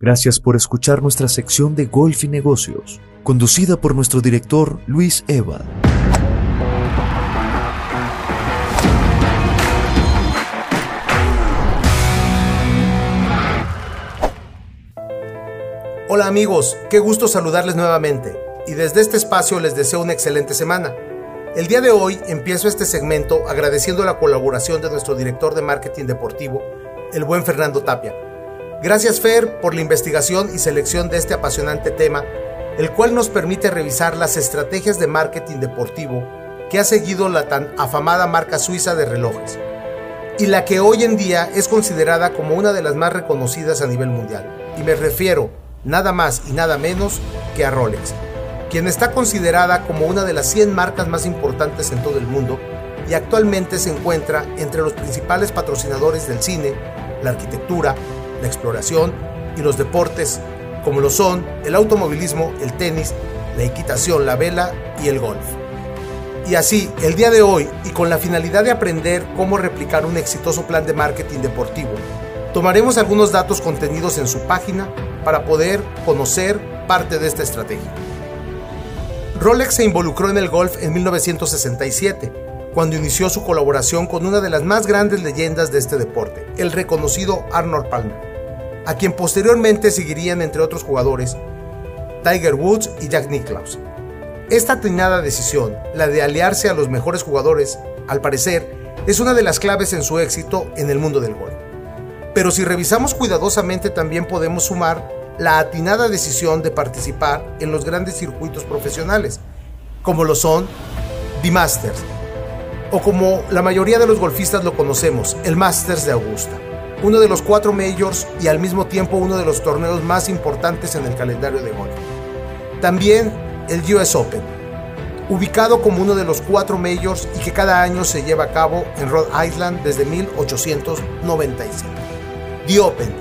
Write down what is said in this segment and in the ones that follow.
Gracias por escuchar nuestra sección de Golf y Negocios, conducida por nuestro director Luis Eva. Hola amigos, qué gusto saludarles nuevamente y desde este espacio les deseo una excelente semana. El día de hoy empiezo este segmento agradeciendo la colaboración de nuestro director de marketing deportivo, el buen Fernando Tapia. Gracias Fer por la investigación y selección de este apasionante tema, el cual nos permite revisar las estrategias de marketing deportivo que ha seguido la tan afamada marca suiza de relojes, y la que hoy en día es considerada como una de las más reconocidas a nivel mundial. Y me refiero nada más y nada menos que a Rolex, quien está considerada como una de las 100 marcas más importantes en todo el mundo y actualmente se encuentra entre los principales patrocinadores del cine, la arquitectura, la exploración y los deportes, como lo son el automovilismo, el tenis, la equitación, la vela y el golf. Y así, el día de hoy, y con la finalidad de aprender cómo replicar un exitoso plan de marketing deportivo, tomaremos algunos datos contenidos en su página para poder conocer parte de esta estrategia. Rolex se involucró en el golf en 1967, cuando inició su colaboración con una de las más grandes leyendas de este deporte, el reconocido Arnold Palmer, a quien posteriormente seguirían entre otros jugadores Tiger Woods y Jack Nicklaus. Esta atinada decisión, la de aliarse a los mejores jugadores, al parecer, es una de las claves en su éxito en el mundo del golf. Pero si revisamos cuidadosamente también podemos sumar la atinada decisión de participar en los grandes circuitos profesionales, como lo son The Masters, o como la mayoría de los golfistas lo conocemos, el Masters de Augusta, uno de los cuatro majors y al mismo tiempo uno de los torneos más importantes en el calendario de golf. También el US Open, ubicado como uno de los cuatro majors y que cada año se lleva a cabo en Rhode Island desde 1895. The Open,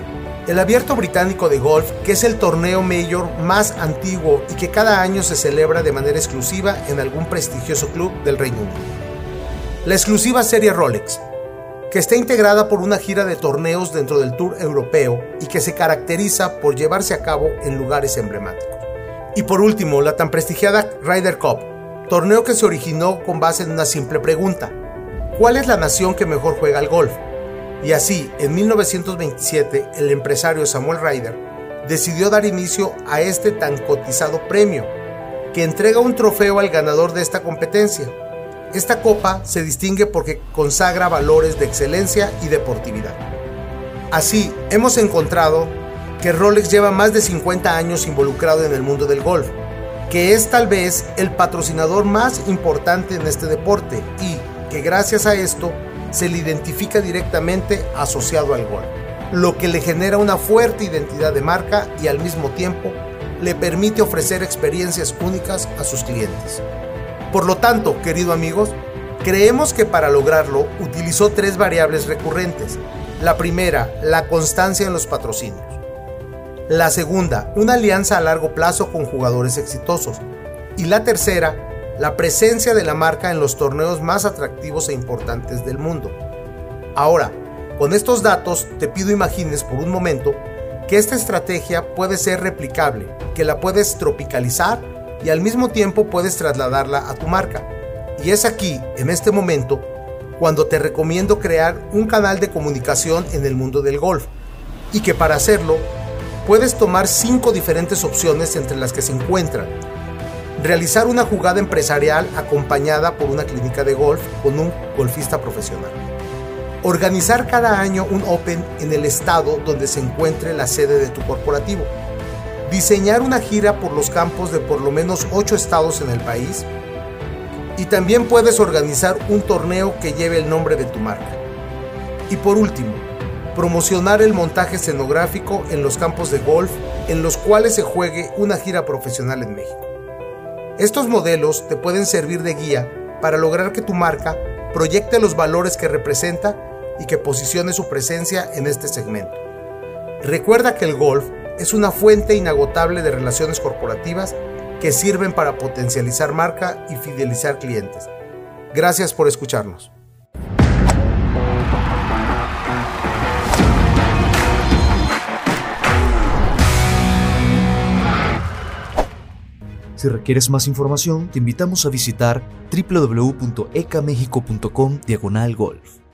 el abierto británico de golf, que es el torneo mayor más antiguo y que cada año se celebra de manera exclusiva en algún prestigioso club del Reino Unido. La exclusiva serie Rolex, que está integrada por una gira de torneos dentro del Tour europeo y que se caracteriza por llevarse a cabo en lugares emblemáticos. Y por último, la tan prestigiada Ryder Cup, torneo que se originó con base en una simple pregunta. ¿Cuál es la nación que mejor juega al golf? Y así, en 1927, el empresario Samuel Ryder decidió dar inicio a este tan cotizado premio, que entrega un trofeo al ganador de esta competencia. Esta copa se distingue porque consagra valores de excelencia y deportividad. Así, hemos encontrado que Rolex lleva más de 50 años involucrado en el mundo del golf, que es tal vez el patrocinador más importante en este deporte y que gracias a esto se le identifica directamente asociado al gol, lo que le genera una fuerte identidad de marca y al mismo tiempo le permite ofrecer experiencias únicas a sus clientes. Por lo tanto, querido amigos, creemos que para lograrlo utilizó tres variables recurrentes. La primera, la constancia en los patrocinios. La segunda, una alianza a largo plazo con jugadores exitosos. Y la tercera, la presencia de la marca en los torneos más atractivos e importantes del mundo. Ahora, con estos datos te pido imagines por un momento que esta estrategia puede ser replicable, que la puedes tropicalizar y al mismo tiempo puedes trasladarla a tu marca. Y es aquí, en este momento, cuando te recomiendo crear un canal de comunicación en el mundo del golf. Y que para hacerlo, puedes tomar cinco diferentes opciones entre las que se encuentran realizar una jugada empresarial acompañada por una clínica de golf con un golfista profesional. Organizar cada año un Open en el estado donde se encuentre la sede de tu corporativo. Diseñar una gira por los campos de por lo menos 8 estados en el país. Y también puedes organizar un torneo que lleve el nombre de tu marca. Y por último, promocionar el montaje escenográfico en los campos de golf en los cuales se juegue una gira profesional en México. Estos modelos te pueden servir de guía para lograr que tu marca proyecte los valores que representa y que posicione su presencia en este segmento. Recuerda que el golf es una fuente inagotable de relaciones corporativas que sirven para potencializar marca y fidelizar clientes. Gracias por escucharnos. Si requieres más información, te invitamos a visitar www.ecamexico.com diagonal golf.